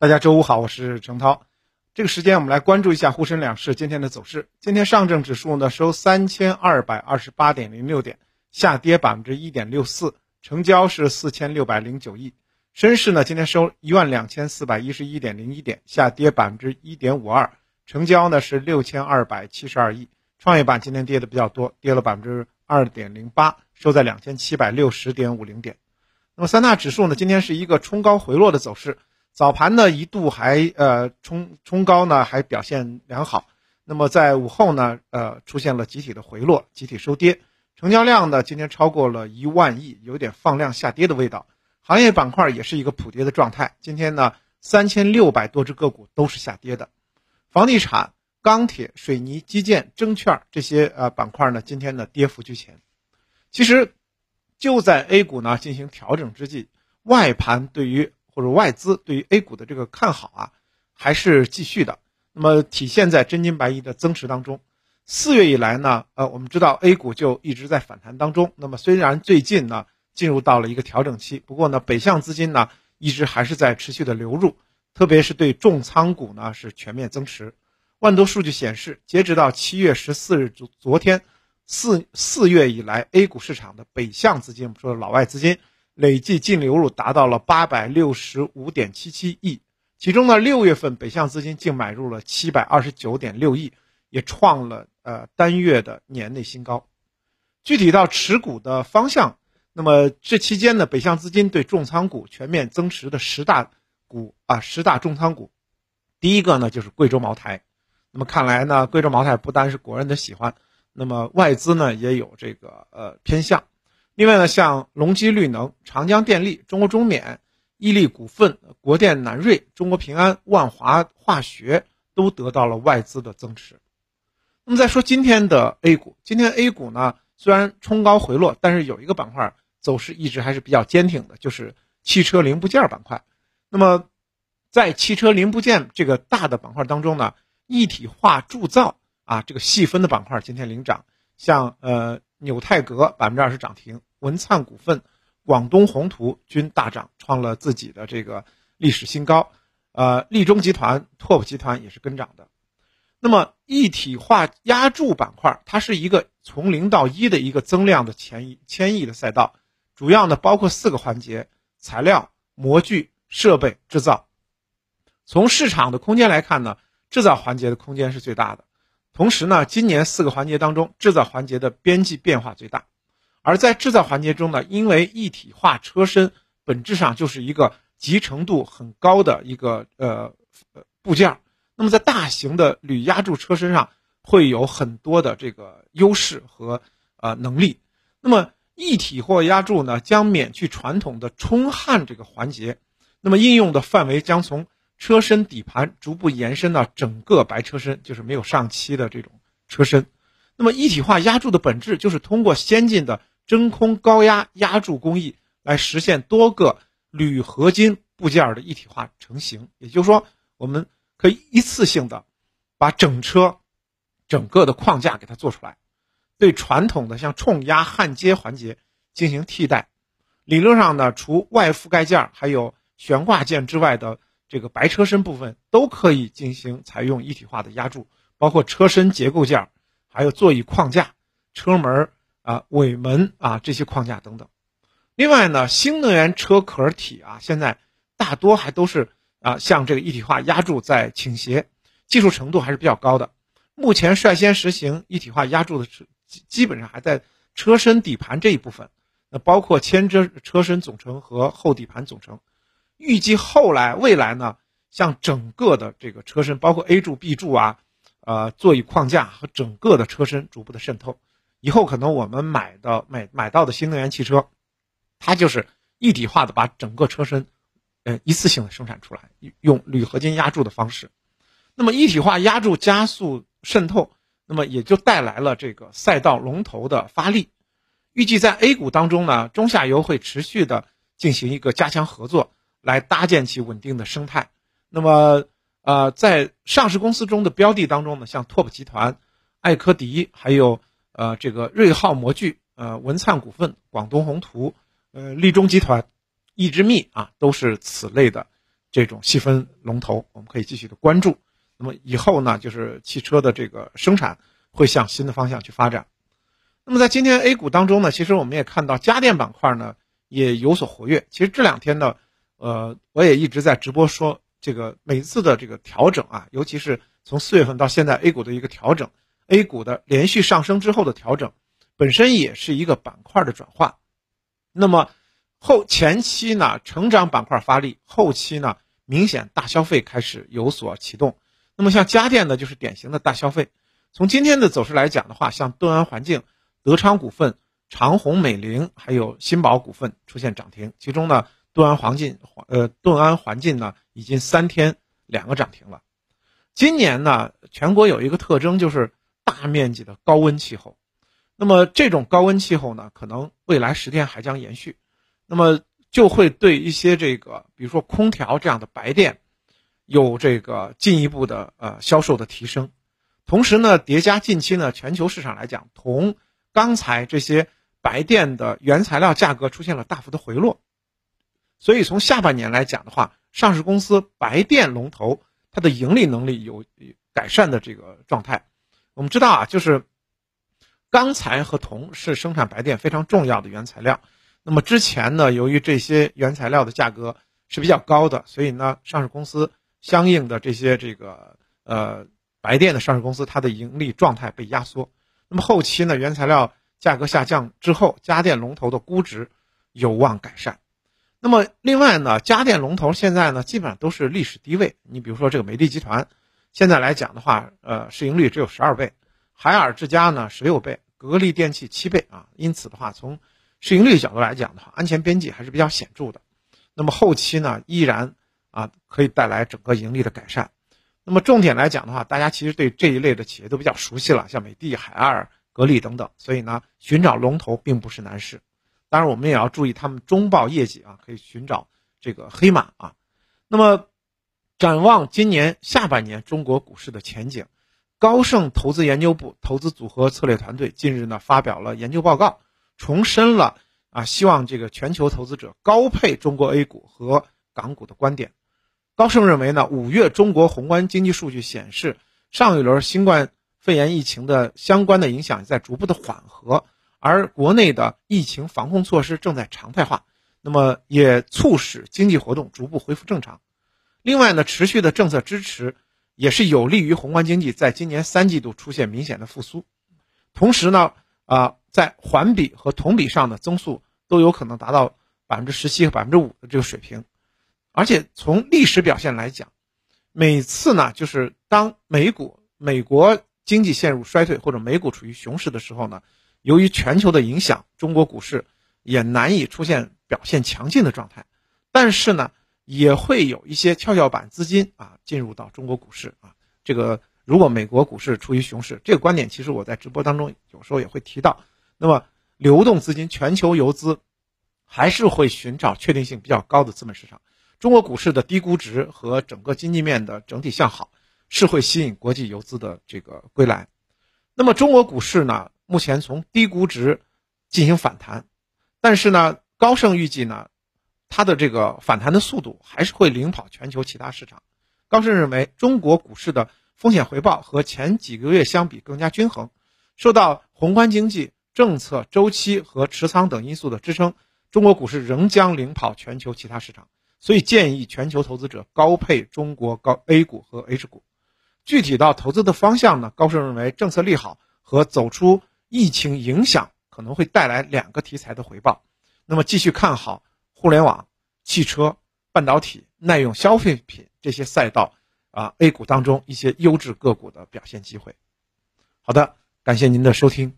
大家周五好，我是程涛。这个时间我们来关注一下沪深两市今天的走势。今天上证指数呢收三千二百二十八点零六点，下跌百分之一点六四，成交是四千六百零九亿。深市呢今天收一万两千四百一十一点零一点，下跌百分之一点五二，成交呢是六千二百七十二亿。创业板今天跌的比较多，跌了百分之二点零八，收在两千七百六十点五零点。那么三大指数呢今天是一个冲高回落的走势。早盘呢一度还呃冲冲高呢，还表现良好。那么在午后呢，呃出现了集体的回落，集体收跌。成交量呢今天超过了一万亿，有点放量下跌的味道。行业板块也是一个普跌的状态。今天呢三千六百多只个股都是下跌的。房地产、钢铁、水泥、基建、证券这些呃板块呢今天呢跌幅居前。其实就在 A 股呢进行调整之际，外盘对于或者外资对于 A 股的这个看好啊，还是继续的。那么体现在真金白银的增持当中。四月以来呢，呃，我们知道 A 股就一直在反弹当中。那么虽然最近呢进入到了一个调整期，不过呢北向资金呢一直还是在持续的流入，特别是对重仓股呢是全面增持。万多数据显示，截止到七月十四日昨昨天，四四月以来 A 股市场的北向资金，我们说的老外资金。累计净流入达到了八百六十五点七七亿，其中呢，六月份北向资金净买入了七百二十九点六亿，也创了呃单月的年内新高。具体到持股的方向，那么这期间呢，北向资金对重仓股全面增持的十大股啊，十大重仓股，第一个呢就是贵州茅台。那么看来呢，贵州茅台不单是国人的喜欢，那么外资呢也有这个呃偏向。另外呢，像隆基绿能、长江电力、中国中免、伊利股份、国电南瑞、中国平安、万华化学都得到了外资的增持。那么再说今天的 A 股，今天 A 股呢虽然冲高回落，但是有一个板块走势一直还是比较坚挺的，就是汽车零部件板块。那么在汽车零部件这个大的板块当中呢，一体化铸造啊这个细分的板块今天领涨，像呃纽泰格百分之二十涨停。文灿股份、广东宏图均大涨，创了自己的这个历史新高。呃，利中集团、拓普集团也是跟涨的。那么，一体化压铸板块，它是一个从零到一的一个增量的千亿、千亿的赛道，主要呢包括四个环节：材料、模具、设备、制造。从市场的空间来看呢，制造环节的空间是最大的。同时呢，今年四个环节当中，制造环节的边际变化最大。而在制造环节中呢，因为一体化车身本质上就是一个集成度很高的一个呃部件，那么在大型的铝压铸车身上会有很多的这个优势和呃能力。那么一体或压铸呢，将免去传统的冲焊这个环节，那么应用的范围将从车身底盘逐步延伸到整个白车身，就是没有上漆的这种车身。那么一体化压铸的本质就是通过先进的真空高压压铸工艺来实现多个铝合金部件的一体化成型，也就是说，我们可以一次性的把整车整个的框架给它做出来，对传统的像冲压焊接环节进行替代。理论上呢，除外覆盖件还有悬挂件之外的这个白车身部分都可以进行采用一体化的压铸，包括车身结构件，还有座椅框架、车门。啊，尾门啊，这些框架等等。另外呢，新能源车壳体啊，现在大多还都是啊，向这个一体化压铸在倾斜，技术程度还是比较高的。目前率先实行一体化压铸的车，基本上还在车身底盘这一部分，那包括前车车身总成和后底盘总成。预计后来未来呢，像整个的这个车身，包括 A 柱、B 柱啊，呃，座椅框架和整个的车身逐步的渗透。以后可能我们买的买买到的新能源汽车，它就是一体化的把整个车身，呃，一次性的生产出来，用铝合金压铸的方式。那么一体化压铸加速渗透，那么也就带来了这个赛道龙头的发力。预计在 A 股当中呢，中下游会持续的进行一个加强合作，来搭建起稳定的生态。那么，呃，在上市公司中的标的当中呢，像拓普集团、艾科迪还有。呃，这个瑞浩模具、呃文灿股份、广东宏图、呃利中集团、易之密啊，都是此类的这种细分龙头，我们可以继续的关注。那么以后呢，就是汽车的这个生产会向新的方向去发展。那么在今天 A 股当中呢，其实我们也看到家电板块呢也有所活跃。其实这两天呢，呃，我也一直在直播说，这个每次的这个调整啊，尤其是从四月份到现在 A 股的一个调整，A 股的连续上升之后的调整，本身也是一个板块的转化。那么后前期呢，成长板块发力，后期呢，明显大消费开始有所启动。那么像家电呢，就是典型的大消费。从今天的走势来讲的话，像顿安环境、德昌股份、长虹美菱还有新宝股份出现涨停，其中呢，盾安环境呃顿安环境呢已经三天两个涨停了。今年呢，全国有一个特征就是大面积的高温气候。那么这种高温气候呢，可能未来十天还将延续，那么就会对一些这个，比如说空调这样的白电，有这个进一步的呃销售的提升。同时呢，叠加近期呢全球市场来讲，铜、钢材这些白电的原材料价格出现了大幅的回落，所以从下半年来讲的话，上市公司白电龙头它的盈利能力有改善的这个状态。我们知道啊，就是。钢材和铜是生产白电非常重要的原材料。那么之前呢，由于这些原材料的价格是比较高的，所以呢，上市公司相应的这些这个呃白电的上市公司，它的盈利状态被压缩。那么后期呢，原材料价格下降之后，家电龙头的估值有望改善。那么另外呢，家电龙头现在呢，基本上都是历史低位。你比如说这个美的集团，现在来讲的话，呃，市盈率只有十二倍。海尔之家呢十六倍，格力电器七倍啊，因此的话，从市盈率角度来讲的话，安全边际还是比较显著的。那么后期呢，依然啊可以带来整个盈利的改善。那么重点来讲的话，大家其实对这一类的企业都比较熟悉了，像美的、海尔、格力等等，所以呢，寻找龙头并不是难事。当然，我们也要注意他们中报业绩啊，可以寻找这个黑马啊。那么展望今年下半年中国股市的前景。高盛投资研究部投资组合策略团队近日呢发表了研究报告，重申了啊希望这个全球投资者高配中国 A 股和港股的观点。高盛认为呢，五月中国宏观经济数据显示，上一轮新冠肺炎疫情的相关的影响在逐步的缓和，而国内的疫情防控措施正在常态化，那么也促使经济活动逐步恢复正常。另外呢，持续的政策支持。也是有利于宏观经济在今年三季度出现明显的复苏，同时呢，啊，在环比和同比上的增速都有可能达到百分之十七和百分之五的这个水平，而且从历史表现来讲，每次呢，就是当美股美国经济陷入衰退或者美股处于熊市的时候呢，由于全球的影响，中国股市也难以出现表现强劲的状态，但是呢。也会有一些跷跷板资金啊进入到中国股市啊，这个如果美国股市处于熊市，这个观点其实我在直播当中有时候也会提到。那么流动资金、全球游资还是会寻找确定性比较高的资本市场。中国股市的低估值和整个经济面的整体向好是会吸引国际游资的这个归来。那么中国股市呢，目前从低估值进行反弹，但是呢，高盛预计呢。它的这个反弹的速度还是会领跑全球其他市场。高盛认为，中国股市的风险回报和前几个月相比更加均衡，受到宏观经济、政策周期和持仓等因素的支撑，中国股市仍将领跑全球其他市场。所以建议全球投资者高配中国高 A 股和 H 股。具体到投资的方向呢？高盛认为，政策利好和走出疫情影响可能会带来两个题材的回报。那么继续看好。互联网、汽车、半导体、耐用消费品这些赛道啊，A 股当中一些优质个股的表现机会。好的，感谢您的收听。